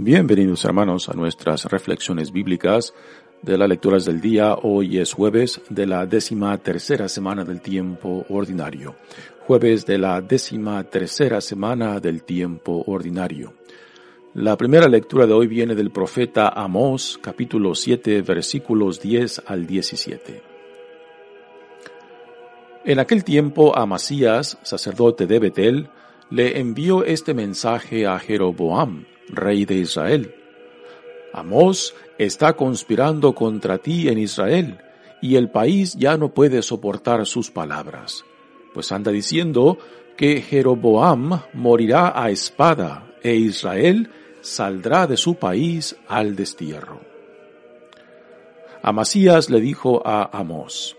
Bienvenidos hermanos a nuestras reflexiones bíblicas de las lecturas del día. Hoy es jueves de la décima tercera semana del tiempo ordinario. Jueves de la décima tercera semana del tiempo ordinario. La primera lectura de hoy viene del profeta Amós, capítulo 7, versículos 10 al 17. En aquel tiempo Amasías, sacerdote de Betel, le envió este mensaje a Jeroboam, rey de Israel. Amós está conspirando contra ti en Israel, y el país ya no puede soportar sus palabras, pues anda diciendo que Jeroboam morirá a espada, e Israel saldrá de su país al destierro. Amasías le dijo a Amós,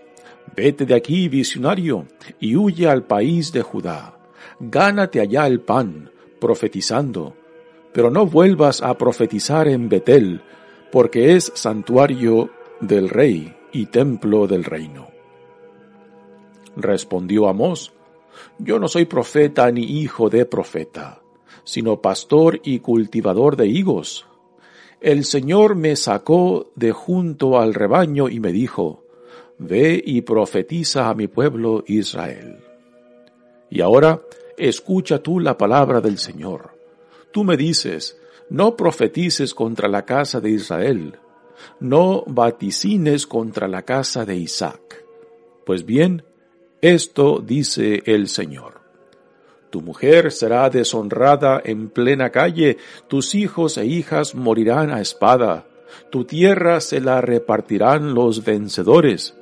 Vete de aquí, visionario, y huye al país de Judá. Gánate allá el pan, profetizando, pero no vuelvas a profetizar en Betel, porque es santuario del rey y templo del reino. Respondió Amós, Yo no soy profeta ni hijo de profeta, sino pastor y cultivador de higos. El Señor me sacó de junto al rebaño y me dijo, Ve y profetiza a mi pueblo Israel. Y ahora escucha tú la palabra del Señor Tú me dices, no profetices contra la casa de Israel, no vaticines contra la casa de Isaac. Pues bien, esto dice el Señor. Tu mujer será deshonrada en plena calle, tus hijos e hijas morirán a espada, tu tierra se la repartirán los vencedores.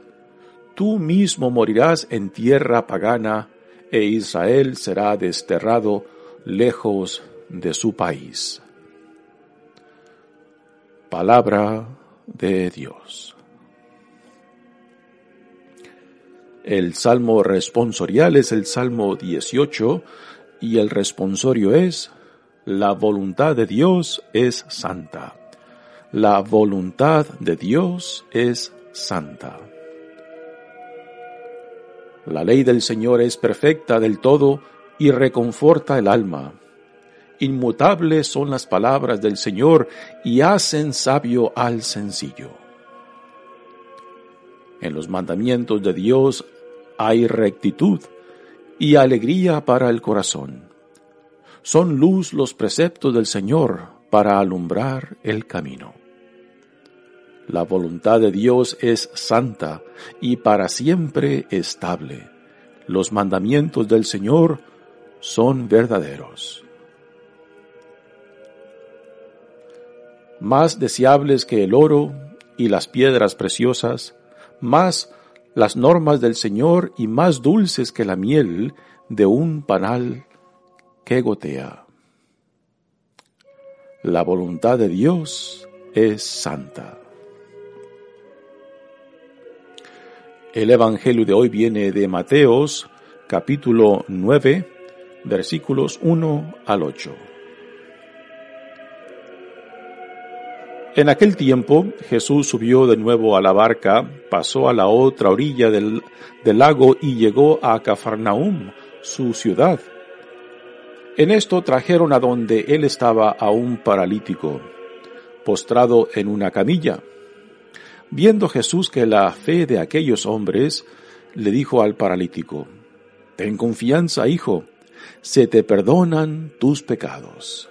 Tú mismo morirás en tierra pagana, e Israel será desterrado lejos de su país. Palabra de Dios. El salmo responsorial es el salmo 18 y el responsorio es La voluntad de Dios es santa. La voluntad de Dios es santa. La ley del Señor es perfecta del todo y reconforta el alma. Inmutables son las palabras del Señor y hacen sabio al sencillo. En los mandamientos de Dios hay rectitud y alegría para el corazón. Son luz los preceptos del Señor para alumbrar el camino. La voluntad de Dios es santa y para siempre estable. Los mandamientos del Señor son verdaderos. Más deseables que el oro y las piedras preciosas, más las normas del Señor y más dulces que la miel de un panal que gotea. La voluntad de Dios es santa. El Evangelio de hoy viene de Mateos capítulo 9 versículos 1 al 8. En aquel tiempo Jesús subió de nuevo a la barca, pasó a la otra orilla del, lago y llegó a Cafarnaum, su ciudad. En esto trajeron a donde él estaba a un paralítico, postrado en una camilla. Viendo Jesús que la fe de aquellos hombres, le dijo al paralítico, Ten confianza, hijo, se te perdonan tus pecados.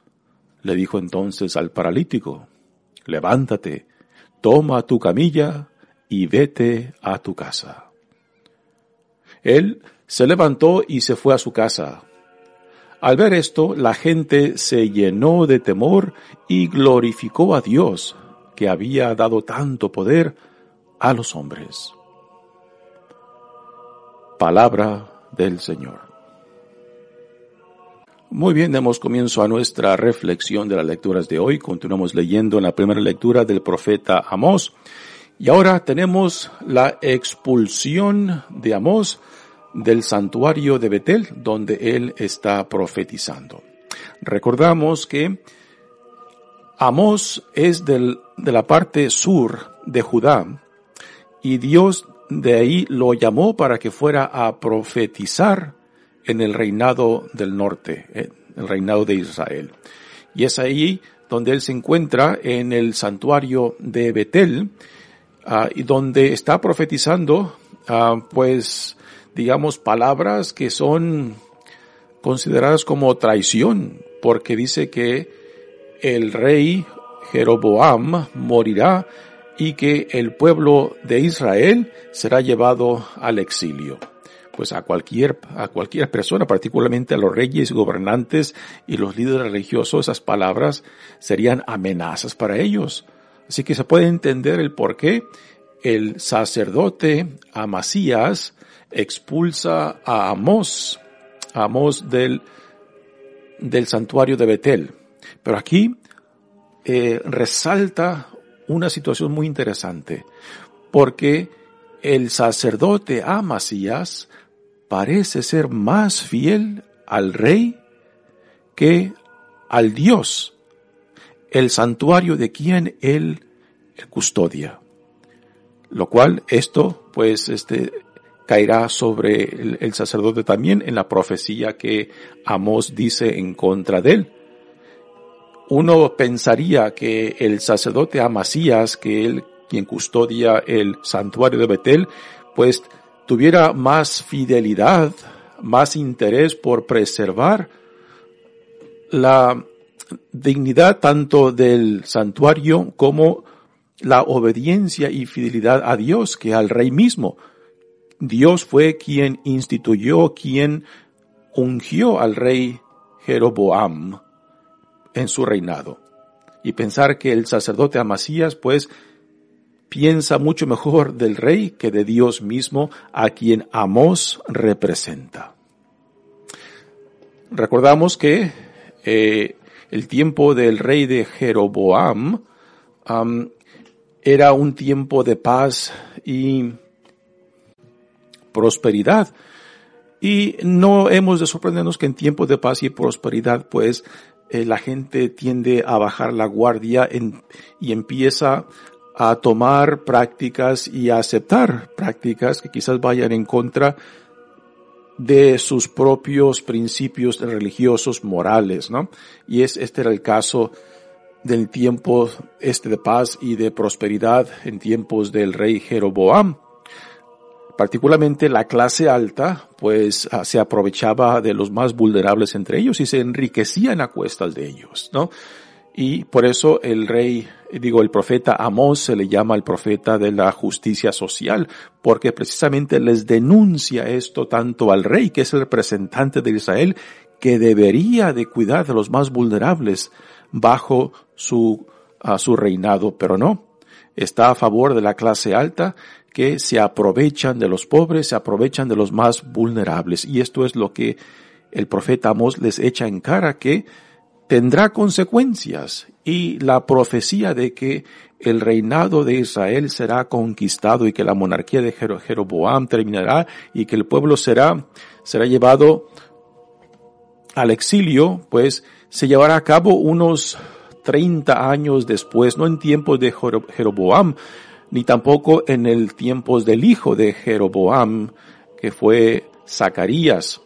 le dijo entonces al paralítico, levántate, toma tu camilla y vete a tu casa. Él se levantó y se fue a su casa. Al ver esto, la gente se llenó de temor y glorificó a Dios, que había dado tanto poder a los hombres. Palabra del Señor. Muy bien, demos comienzo a nuestra reflexión de las lecturas de hoy. Continuamos leyendo en la primera lectura del profeta Amós. Y ahora tenemos la expulsión de Amós del santuario de Betel, donde él está profetizando. Recordamos que Amós es del, de la parte sur de Judá y Dios de ahí lo llamó para que fuera a profetizar en el reinado del norte, eh, el reinado de Israel. Y es ahí donde él se encuentra en el santuario de Betel, ah, y donde está profetizando, ah, pues, digamos, palabras que son consideradas como traición, porque dice que el rey Jeroboam morirá y que el pueblo de Israel será llevado al exilio pues a cualquier, a cualquier persona, particularmente a los reyes, gobernantes y los líderes religiosos, esas palabras serían amenazas para ellos. Así que se puede entender el por qué el sacerdote Amasías expulsa a Amós, Amós del, del santuario de Betel. Pero aquí eh, resalta una situación muy interesante, porque el sacerdote Amasías parece ser más fiel al rey que al Dios, el santuario de quien él custodia. Lo cual esto pues este caerá sobre el, sacerdote también en la profecía que Amós dice en contra de él. Uno pensaría que el sacerdote Amasías, que él quien custodia el santuario de Betel, pues tuviera más fidelidad, más interés por preservar la dignidad tanto del santuario como la obediencia y fidelidad a Dios que al rey mismo. Dios fue quien instituyó, quien ungió al rey Jeroboam en su reinado. Y pensar que el sacerdote Amasías pues piensa mucho mejor del rey que de Dios mismo a quien Amós representa. Recordamos que eh, el tiempo del rey de Jeroboam era un tiempo de paz y prosperidad. Y no hemos de sorprendernos que en tiempos de paz y prosperidad, pues, eh, la gente tiende a bajar la guardia y empieza a tomar prácticas y a aceptar prácticas que quizás vayan en contra de sus propios principios religiosos morales, ¿no? Y es, este era el caso del tiempo este de paz y de prosperidad en tiempos del rey Jeroboam. Particularmente la clase alta, pues ah, se aprovechaba de los más vulnerables entre ellos y se enriquecían a cuestas de ellos, ¿no? Y por eso el rey, digo, el profeta Amós se le llama el profeta de la justicia social, porque precisamente les denuncia esto tanto al rey, que es el representante de Israel, que debería de cuidar de los más vulnerables bajo su, a su reinado, pero no. Está a favor de la clase alta que se aprovechan de los pobres, se aprovechan de los más vulnerables. Y esto es lo que el profeta Amós les echa en cara que tendrá consecuencias y la profecía de que el reinado de Israel será conquistado y que la monarquía de Jeroboam terminará y que el pueblo será, será llevado al exilio, pues se llevará a cabo unos 30 años después, no en tiempos de Jeroboam, ni tampoco en el tiempos del hijo de Jeroboam, que fue Zacarías,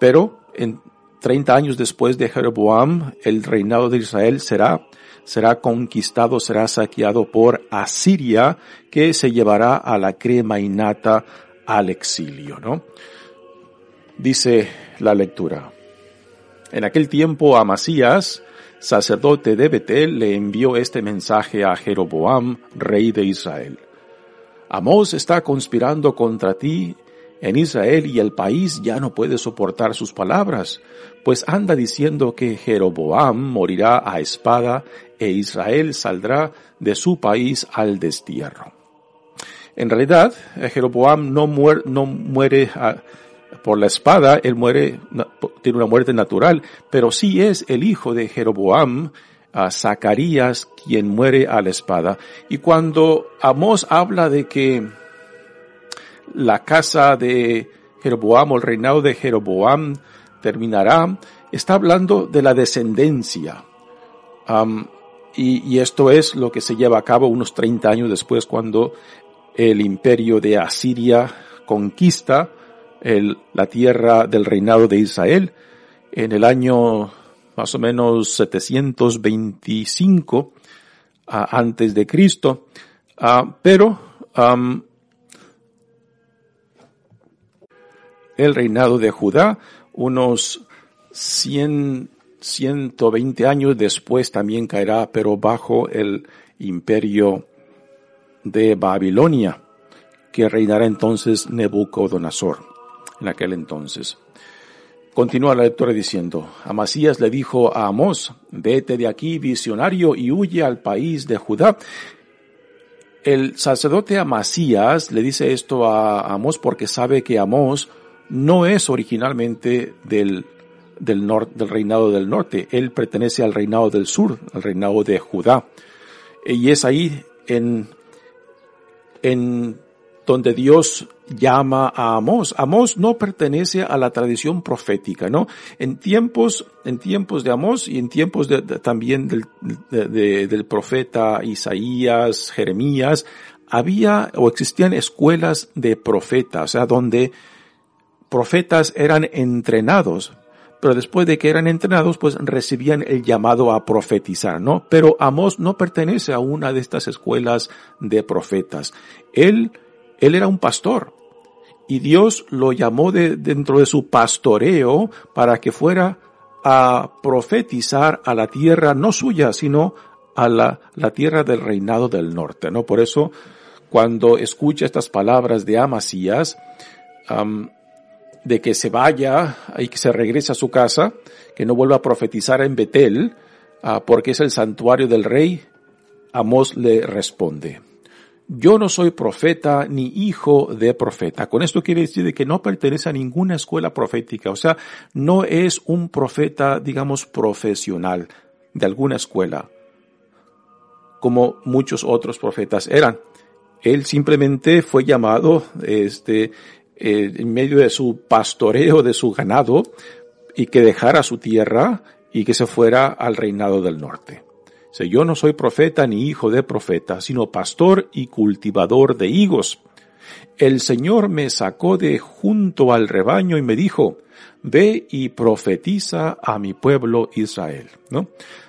pero en 30 años después de Jeroboam, el reinado de Israel será, será conquistado, será saqueado por Asiria, que se llevará a la crema innata al exilio, ¿no? Dice la lectura. En aquel tiempo Amasías, sacerdote de Betel, le envió este mensaje a Jeroboam, rey de Israel. Amós está conspirando contra ti en Israel y el país ya no puede soportar sus palabras, pues anda diciendo que Jeroboam morirá a espada e Israel saldrá de su país al destierro. En realidad, Jeroboam no, no muere ah, por la espada, él muere, tiene una muerte natural, pero sí es el hijo de Jeroboam, a Zacarías, quien muere a la espada. Y cuando Amós habla de que la casa de Jeroboam o el reinado de Jeroboam terminará, está hablando de la descendencia. y, esto es lo que se lleva a cabo unos 30 años después cuando el imperio de Asiria conquista la tierra del reinado de Israel en el año más o menos 725 antes de Cristo. Ah, pero el reinado de Judá, unos 100, 120 años después también caerá, pero bajo el imperio de Babilonia, que reinará entonces Nebuchadnezzar en aquel entonces. Continúa la lectura diciendo, Amasías le dijo a Amós, vete de aquí visionario y huye al país de Judá. El sacerdote Amasías le dice esto a Amós porque sabe que Amós no es originalmente del, del, del reinado del norte, él pertenece al reinado del sur, al reinado de Judá. Y es ahí en, en donde Dios llama a Amós. Amós no pertenece a la tradición profética, ¿no? En tiempos, en tiempos de Amós y en tiempos de, también del, del profeta Isaías, Jeremías, había o existían escuelas de profetas, o sea, donde profetas eran entrenados, pero después de que eran entrenados, pues recibían el llamado a profetizar, ¿no? Pero Amós no pertenece a una de estas escuelas de profetas. Él él era un pastor y Dios lo llamó de, dentro de su pastoreo para que fuera a profetizar a la tierra no suya, sino a la, la tierra del reinado del norte, ¿no? Por eso, cuando escucha estas palabras de Amasías, de que se vaya y que se regrese a su casa, que no vuelva a profetizar en Betel, ah, porque es el santuario del rey, Amos le responde, yo no soy profeta ni hijo de profeta. Con esto quiere decir que no pertenece a ninguna escuela profética, o sea, no es un profeta, digamos, profesional de alguna escuela, como muchos otros profetas eran. Él simplemente fue llamado, este, eh, en medio de su pastoreo de su ganado, y que dejara su tierra y que se fuera al reinado del norte yo no soy profeta ni hijo de profeta, sino pastor y cultivador de higos. El Señor me sacó de junto al rebaño y me dijo, ve y profetiza a mi pueblo Israel, ¿no?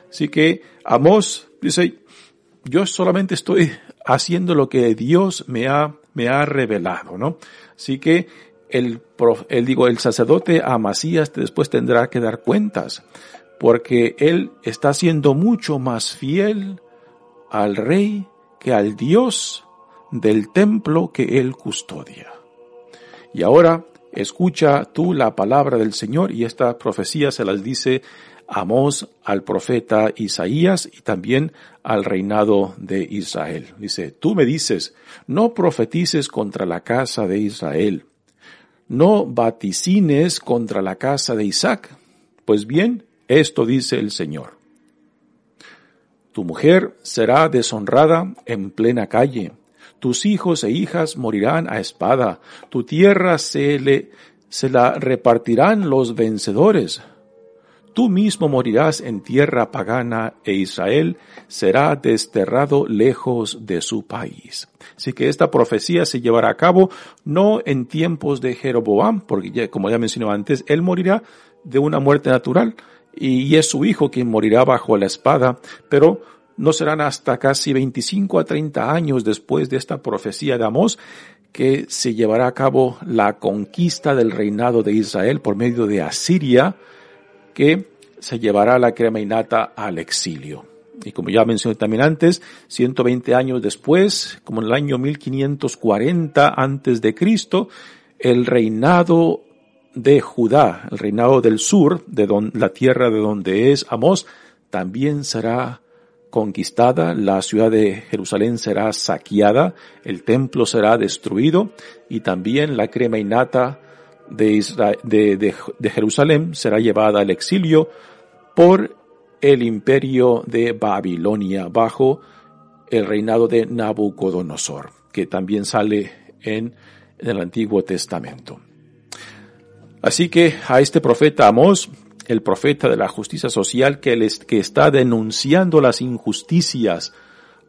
Así que Amós dice, yo solamente estoy haciendo lo que Dios me ha, me ha revelado, ¿no? Así que el, el, digo, el sacerdote Amasías después tendrá que dar cuentas porque él está siendo mucho más fiel al rey que al Dios del templo que él custodia. Y ahora escucha tú la palabra del Señor y esta profecía se las dice Amós al profeta Isaías y también al reinado de Israel. Dice, tú me dices, no profetices contra la casa de Israel, no vaticines contra la casa de Isaac. Pues bien, esto dice el Señor. Tu mujer será deshonrada en plena calle. Tus hijos e hijas morirán a espada. Tu tierra se le, se la repartirán los vencedores. Tú mismo morirás en tierra pagana e Israel será desterrado lejos de su país. Así que esta profecía se llevará a cabo no en tiempos de Jeroboam, porque ya, como ya mencioné antes, él morirá de una muerte natural, y es su hijo quien morirá bajo la espada, pero no serán hasta casi 25 a 30 años después de esta profecía de Amós que se llevará a cabo la conquista del reinado de Israel por medio de Asiria, que se llevará la crema innata al exilio. Y como ya mencioné también antes, 120 años después, como en el año 1540 antes de Cristo, el reinado de Judá, el reinado del sur, de la tierra de donde es Amós, también será conquistada, la ciudad de Jerusalén será saqueada, el templo será destruido y también la crema innata de, Jerusalén será llevada al exilio por el imperio de Babilonia bajo el reinado de Nabucodonosor, que también sale en, el Antiguo Testamento. Así que a este profeta Amós, el profeta de la justicia social que, que está denunciando las injusticias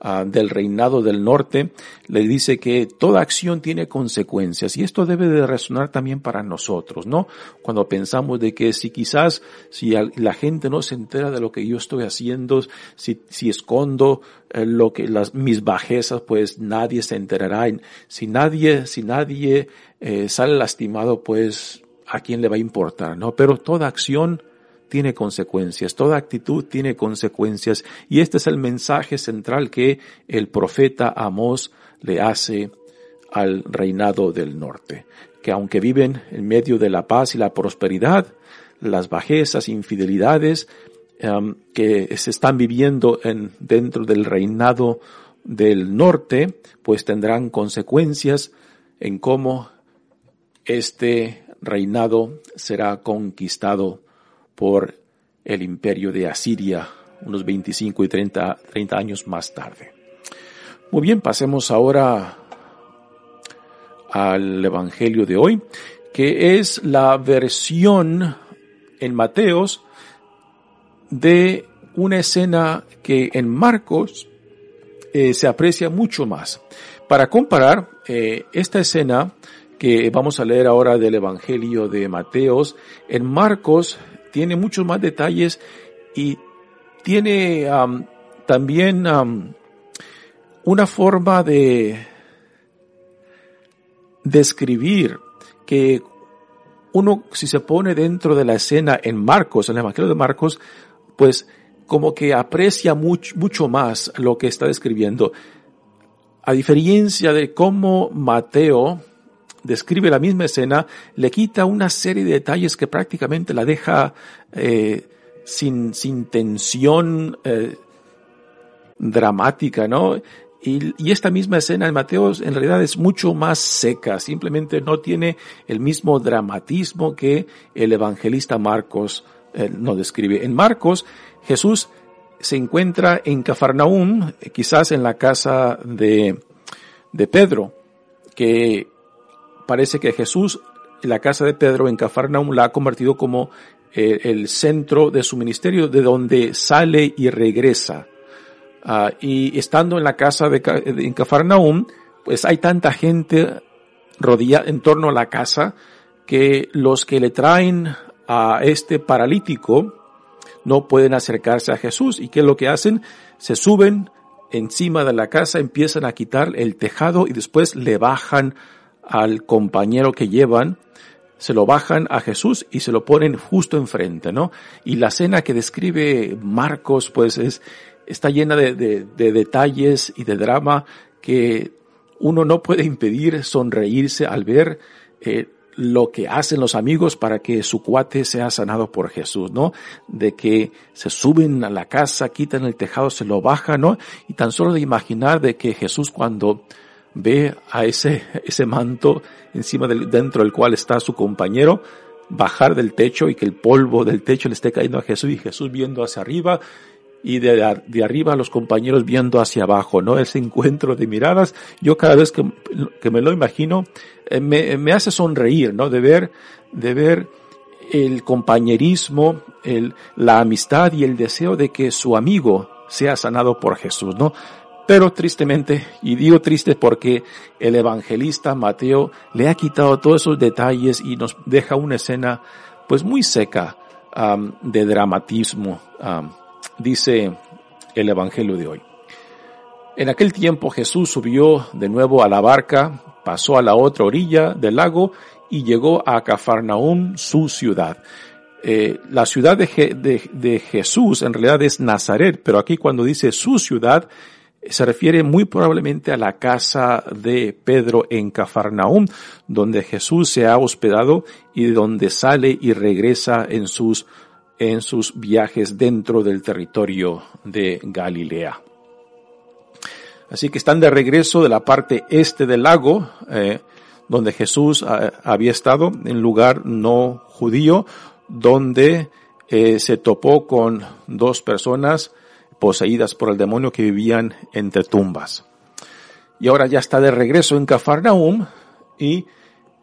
Ah, del reinado del norte, le dice que toda acción tiene consecuencias y esto debe de resonar también para nosotros, ¿no? Cuando pensamos de que si quizás, si la gente no se entera de lo que yo estoy haciendo, si, si escondo eh, lo que las, mis bajezas, pues nadie se enterará. Si nadie, si nadie eh, sale lastimado, pues a quién le va a importar, ¿no? Pero toda acción tiene consecuencias, toda actitud tiene consecuencias y este es el mensaje central que el profeta Amós le hace al reinado del norte, que aunque viven en medio de la paz y la prosperidad, las bajezas, infidelidades um, que se están viviendo en, dentro del reinado del norte, pues tendrán consecuencias en cómo este reinado será conquistado por el imperio de Asiria unos 25 y 30, 30 años más tarde. Muy bien, pasemos ahora al Evangelio de hoy, que es la versión en Mateos de una escena que en Marcos eh, se aprecia mucho más. Para comparar eh, esta escena que vamos a leer ahora del Evangelio de Mateos, en Marcos tiene muchos más detalles y tiene también una forma de describir que uno, si se pone dentro de la escena en Marcos, en el Evangelio de Marcos, pues como que aprecia mucho, mucho más lo que está describiendo. A diferencia de cómo Mateo describe la misma escena, le quita una serie de detalles que prácticamente la deja eh, sin, sin tensión eh, dramática, ¿no? Y, esta misma escena en Mateo en realidad es mucho más seca, simplemente no tiene el mismo dramatismo que el evangelista Marcos eh, nos describe. En Marcos, Jesús se encuentra en Cafarnaúm, quizás en la casa de, de Pedro, que parece que Jesús, la casa de Pedro en Cafarnaum, la ha convertido como eh, el centro de su ministerio, de donde sale y regresa. Ah, y estando en la casa de, en Cafarnaum, pues hay tanta gente rodilla en torno a la casa que los que le traen a este paralítico no pueden acercarse a Jesús. ¿Y qué es lo que hacen? Se suben encima de la casa, empiezan a quitar el tejado y después le bajan al compañero que llevan, se lo bajan a Jesús y se lo ponen justo enfrente, ¿no? Y la cena que describe Marcos, pues es, está llena de, de, detalles y de drama que uno no puede impedir sonreírse al ver eh, lo que hacen los amigos para que su cuate sea sanado por Jesús, ¿no? De que se suben a la casa, quitan el tejado, se lo bajan, ¿no? Y tan solo de imaginar de que Jesús cuando ve a ese, ese manto encima del, dentro del cual está su compañero, bajar del techo y que el polvo del techo le esté cayendo a Jesús y Jesús viendo hacia arriba y de, de arriba los compañeros viendo hacia abajo, ¿no? Ese encuentro de miradas, yo cada vez que, que me lo imagino, eh, me, me, hace sonreír, ¿no? De ver, de ver el compañerismo, el, la amistad y el deseo de que su amigo sea sanado por Jesús, ¿no? Pero tristemente, y digo triste porque el evangelista Mateo le ha quitado todos esos detalles y nos deja una escena pues muy seca de dramatismo, dice el evangelio de hoy. En aquel tiempo Jesús subió de nuevo a la barca, pasó a la otra orilla del lago y llegó a Cafarnaúm, su ciudad. eh, la ciudad de, de, Jesús en realidad es Nazaret, pero aquí cuando dice su ciudad, se refiere muy probablemente a la casa de Pedro en Cafarnaum, donde Jesús se ha hospedado y donde sale y regresa en sus, en sus viajes dentro del territorio de Galilea. Así que están de regreso de la parte este del lago, eh, donde Jesús eh, había estado, en lugar no judío, donde eh, se topó con dos personas poseídas por el demonio que vivían entre tumbas. Y ahora ya está de regreso en Cafarnaum y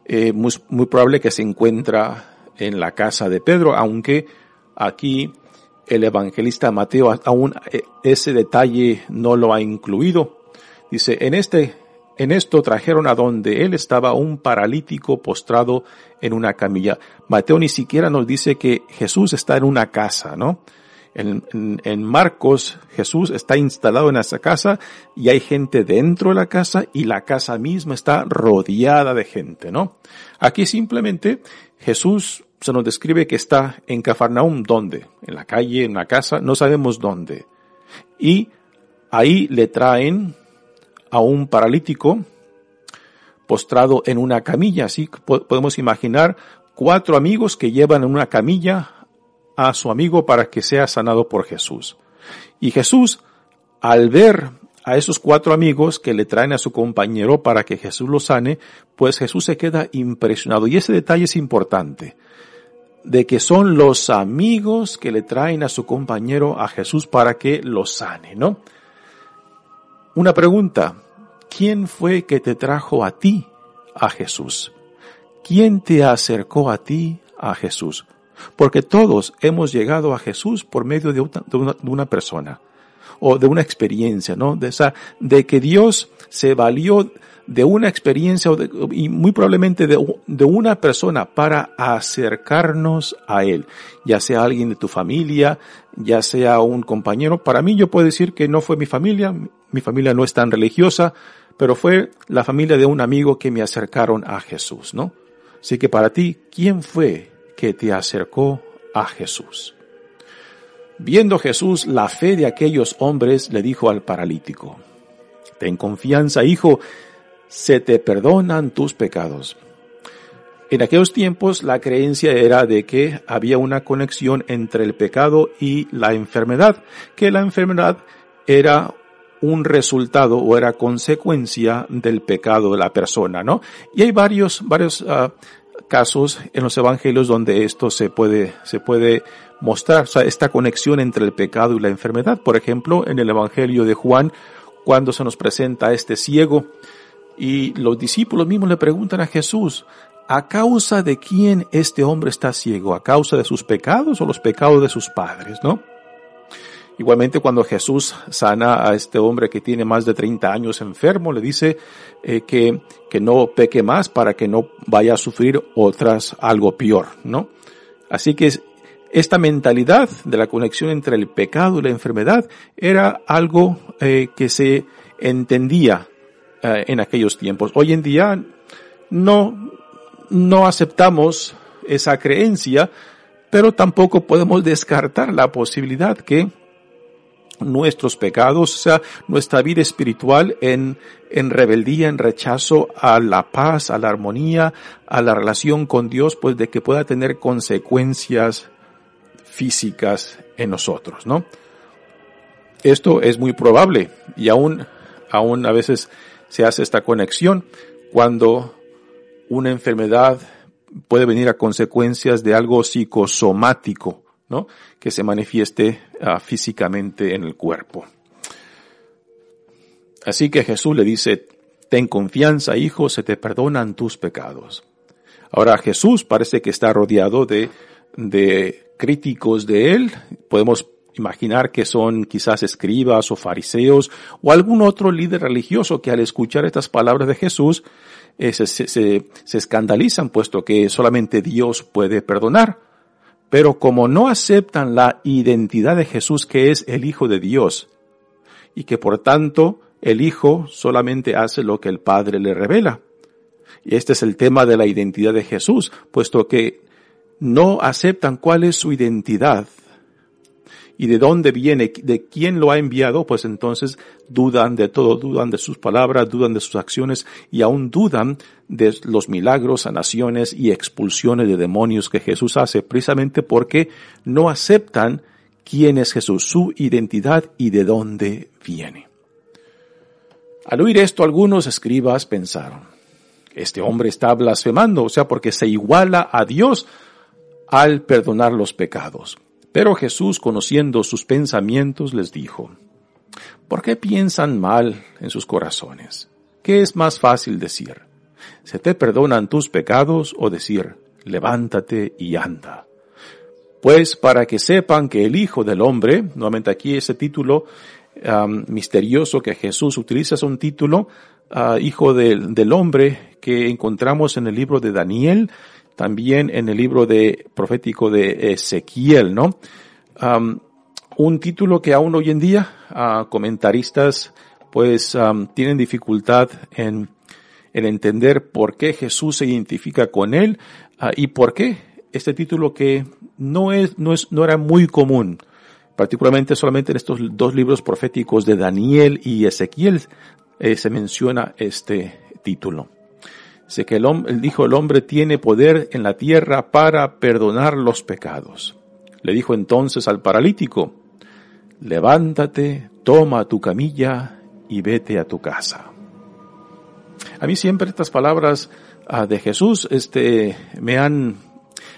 eh, muy, muy probable que se encuentra en la casa de Pedro, aunque aquí el evangelista Mateo aún eh, ese detalle no lo ha incluido. Dice, en este en esto trajeron a donde él estaba un paralítico postrado en una camilla. Mateo ni siquiera nos dice que Jesús está en una casa, ¿no? En, Marcos, Jesús está instalado en esa casa y hay gente dentro de la casa y la casa misma está rodeada de gente, ¿no? Aquí simplemente Jesús se nos describe que está en Cafarnaum, ¿dónde? En la calle, en la casa, no sabemos dónde. Y ahí le traen a un paralítico postrado en una camilla. Así podemos imaginar cuatro amigos que llevan en una camilla a su amigo para que sea sanado por Jesús. Y Jesús, al ver a esos cuatro amigos que le traen a su compañero para que Jesús lo sane, pues Jesús se queda impresionado. Y ese detalle es importante, de que son los amigos que le traen a su compañero a Jesús para que lo sane, ¿no? Una pregunta, ¿quién fue que te trajo a ti a Jesús? ¿Quién te acercó a ti a Jesús? Porque todos hemos llegado a Jesús por medio de una, persona o de una experiencia, ¿no? De esa, de que Dios se valió de una experiencia y muy probablemente de, de, una persona para acercarnos a Él, ya sea alguien de tu familia, ya sea un compañero. Para mí yo puedo decir que no fue mi familia, mi familia no es tan religiosa, pero fue la familia de un amigo que me acercaron a Jesús, ¿no? Así que para ti, ¿quién fue que te acercó a Jesús? Viendo Jesús la fe de aquellos hombres, le dijo al paralítico, Ten confianza, hijo, se te perdonan tus pecados. En aquellos tiempos la creencia era de que había una conexión entre el pecado y la enfermedad, que la enfermedad era un resultado o era consecuencia del pecado de la persona, ¿no? Y hay varios, varios uh, casos en los evangelios donde esto se puede, se puede mostrar, o sea, esta conexión entre el pecado y la enfermedad. Por ejemplo, en el evangelio de Juan, cuando se nos presenta este ciego y los discípulos mismos le preguntan a Jesús, ¿a causa de quién este hombre está ciego? ¿A causa de sus pecados o los pecados de sus padres, no? Igualmente cuando Jesús sana a este hombre que tiene más de 30 años enfermo, le dice eh, que, que no peque más para que no vaya a sufrir otras algo peor, ¿no? Así que esta mentalidad de la conexión entre el pecado y la enfermedad era algo eh, que se entendía eh, en aquellos tiempos. Hoy en día no, no aceptamos esa creencia, pero tampoco podemos descartar la posibilidad que nuestros pecados, o sea, nuestra vida espiritual en, en rebeldía, en rechazo a la paz, a la armonía, a la relación con Dios, pues de que pueda tener consecuencias físicas en nosotros, ¿no? Esto es muy probable y aún, aún a veces se hace esta conexión cuando una enfermedad puede venir a consecuencias de algo psicosomático, ¿no? Que se manifieste ah, físicamente en el cuerpo. Así que Jesús le dice, ten confianza, hijo, se te perdonan tus pecados. Ahora Jesús parece que está rodeado de, de críticos de él. Podemos imaginar que son quizás escribas o fariseos o algún otro líder religioso que al escuchar estas palabras de Jesús eh, se, se, se escandalizan puesto que solamente Dios puede perdonar. Pero como no aceptan la identidad de Jesús que es el Hijo de Dios, y que por tanto el Hijo solamente hace lo que el Padre le revela. Y este es el tema de la identidad de Jesús, puesto que no aceptan cuál es su identidad y de dónde viene, de quién lo ha enviado, pues entonces dudan de todo, dudan de sus palabras, dudan de sus acciones y aún dudan de los milagros, sanaciones y expulsiones de demonios que Jesús hace, precisamente porque no aceptan quién es Jesús, su identidad y de dónde viene. Al oír esto, algunos escribas pensaron, este hombre está blasfemando, o sea, porque se iguala a Dios al perdonar los pecados. Pero Jesús, conociendo sus pensamientos, les dijo, ¿por qué piensan mal en sus corazones? ¿Qué es más fácil decir? ¿Se te perdonan tus pecados o decir, levántate y anda? Pues para que sepan que el Hijo del Hombre, nuevamente aquí ese título misterioso que Jesús utiliza, es un título, ah, Hijo del Hombre, que encontramos en el libro de Daniel, también en el libro de profético de Ezequiel, ¿no? un título que aún hoy en día uh, comentaristas pues tienen dificultad en, en, entender por qué Jesús se identifica con él uh, y por qué este título que no es, no es, no era muy común, particularmente solamente en estos dos libros proféticos de Daniel y Ezequiel eh, se menciona este título. Sé que el, dijo el hombre tiene poder en la tierra para perdonar los pecados. Le dijo entonces al paralítico, levántate, toma tu camilla y vete a tu casa. A mí siempre estas palabras ah, de Jesús, este, me han,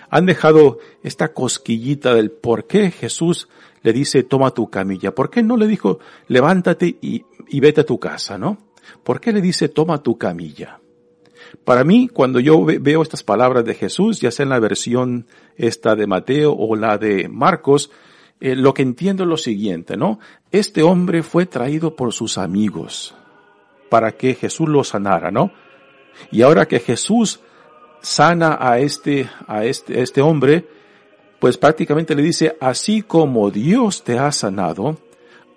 han dejado esta cosquillita del por qué Jesús le dice toma tu camilla. ¿Por qué no le dijo levántate y, y vete a tu casa, no? ¿Por qué le dice toma tu camilla? Para mí, cuando yo veo estas palabras de Jesús, ya sea en la versión esta de Mateo o la de Marcos, eh, lo que entiendo es lo siguiente, ¿no? Este hombre fue traído por sus amigos para que Jesús lo sanara, ¿no? Y ahora que Jesús sana a este, a este, este hombre, pues prácticamente le dice, así como Dios te ha sanado,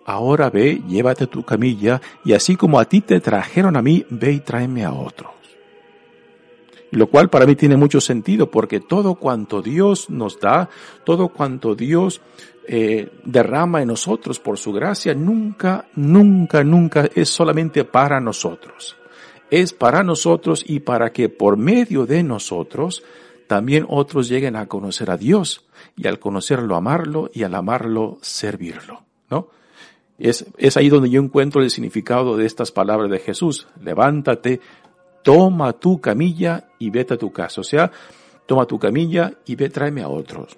ahora ve, llévate tu camilla, y así como a ti te trajeron a mí, ve y tráeme a otro lo cual para mí tiene mucho sentido porque todo cuanto Dios nos da, todo cuanto Dios eh, derrama en nosotros por su gracia, nunca, nunca, nunca es solamente para nosotros. Es para nosotros y para que por medio de nosotros también otros lleguen a conocer a Dios y al conocerlo amarlo y al amarlo servirlo, ¿no? Es, es ahí donde yo encuentro el significado de estas palabras de Jesús. Levántate, toma tu camilla y vete a tu casa. O sea, toma tu camilla y ve, tráeme a otros.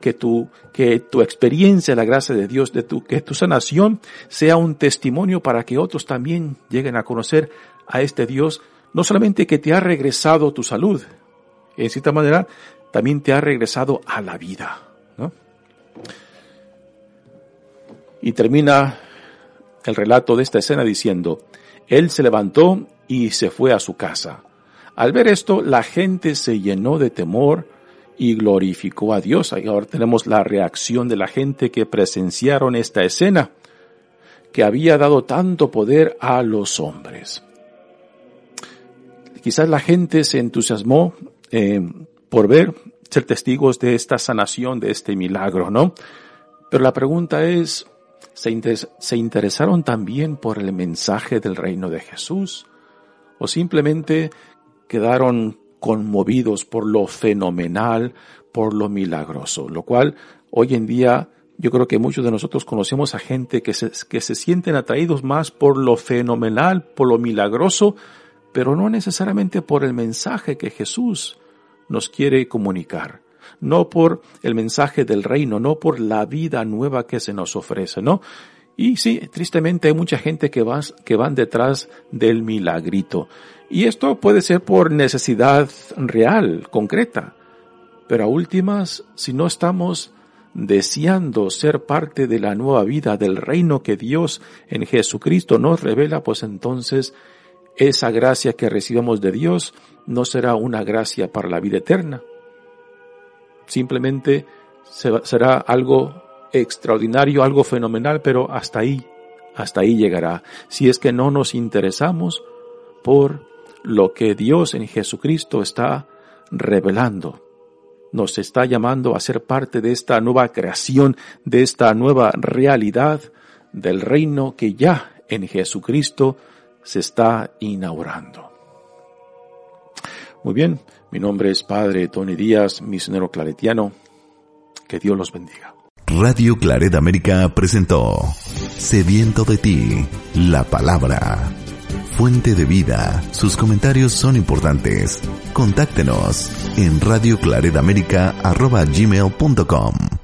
Que tu, que tu experiencia, la gracia de Dios, de tu, que tu sanación sea un testimonio para que otros también lleguen a conocer a este Dios, no solamente que te ha regresado tu salud, en cierta manera, también te ha regresado a la vida, ¿no? Y termina el relato de esta escena diciendo, Él se levantó y se fue a su casa. Al ver esto, la gente se llenó de temor y glorificó a Dios. Ahora tenemos la reacción de la gente que presenciaron esta escena, que había dado tanto poder a los hombres. Quizás la gente se entusiasmó eh, por ver, ser testigos de esta sanación, de este milagro, ¿no? Pero la pregunta es, ¿se, ¿se interesaron también por el mensaje del reino de Jesús? O simplemente quedaron conmovidos por lo fenomenal, por lo milagroso, lo cual hoy en día yo creo que muchos de nosotros conocemos a gente que se, que se sienten atraídos más por lo fenomenal, por lo milagroso, pero no necesariamente por el mensaje que Jesús nos quiere comunicar, no por el mensaje del reino, no por la vida nueva que se nos ofrece, ¿no? Y sí, tristemente hay mucha gente que, va, que van detrás del milagrito. Y esto puede ser por necesidad real, concreta. Pero a últimas, si no estamos deseando ser parte de la nueva vida del reino que Dios en Jesucristo nos revela, pues entonces esa gracia que recibamos de Dios no será una gracia para la vida eterna. Simplemente será algo extraordinario, algo fenomenal, pero hasta ahí, hasta ahí llegará. Si es que no nos interesamos por lo que Dios en Jesucristo está revelando. nos está llamando a ser parte de esta nueva creación, de esta nueva realidad del reino que ya en Jesucristo se está inaugurando. Muy bien, mi nombre es Padre Tony Díaz, misionero claretiano. Que Dios los bendiga. Radio Claret América presentó Sediento de ti, la palabra. Fuente de vida. Sus comentarios son importantes. Contáctenos en radioclaredamerica.gmail.com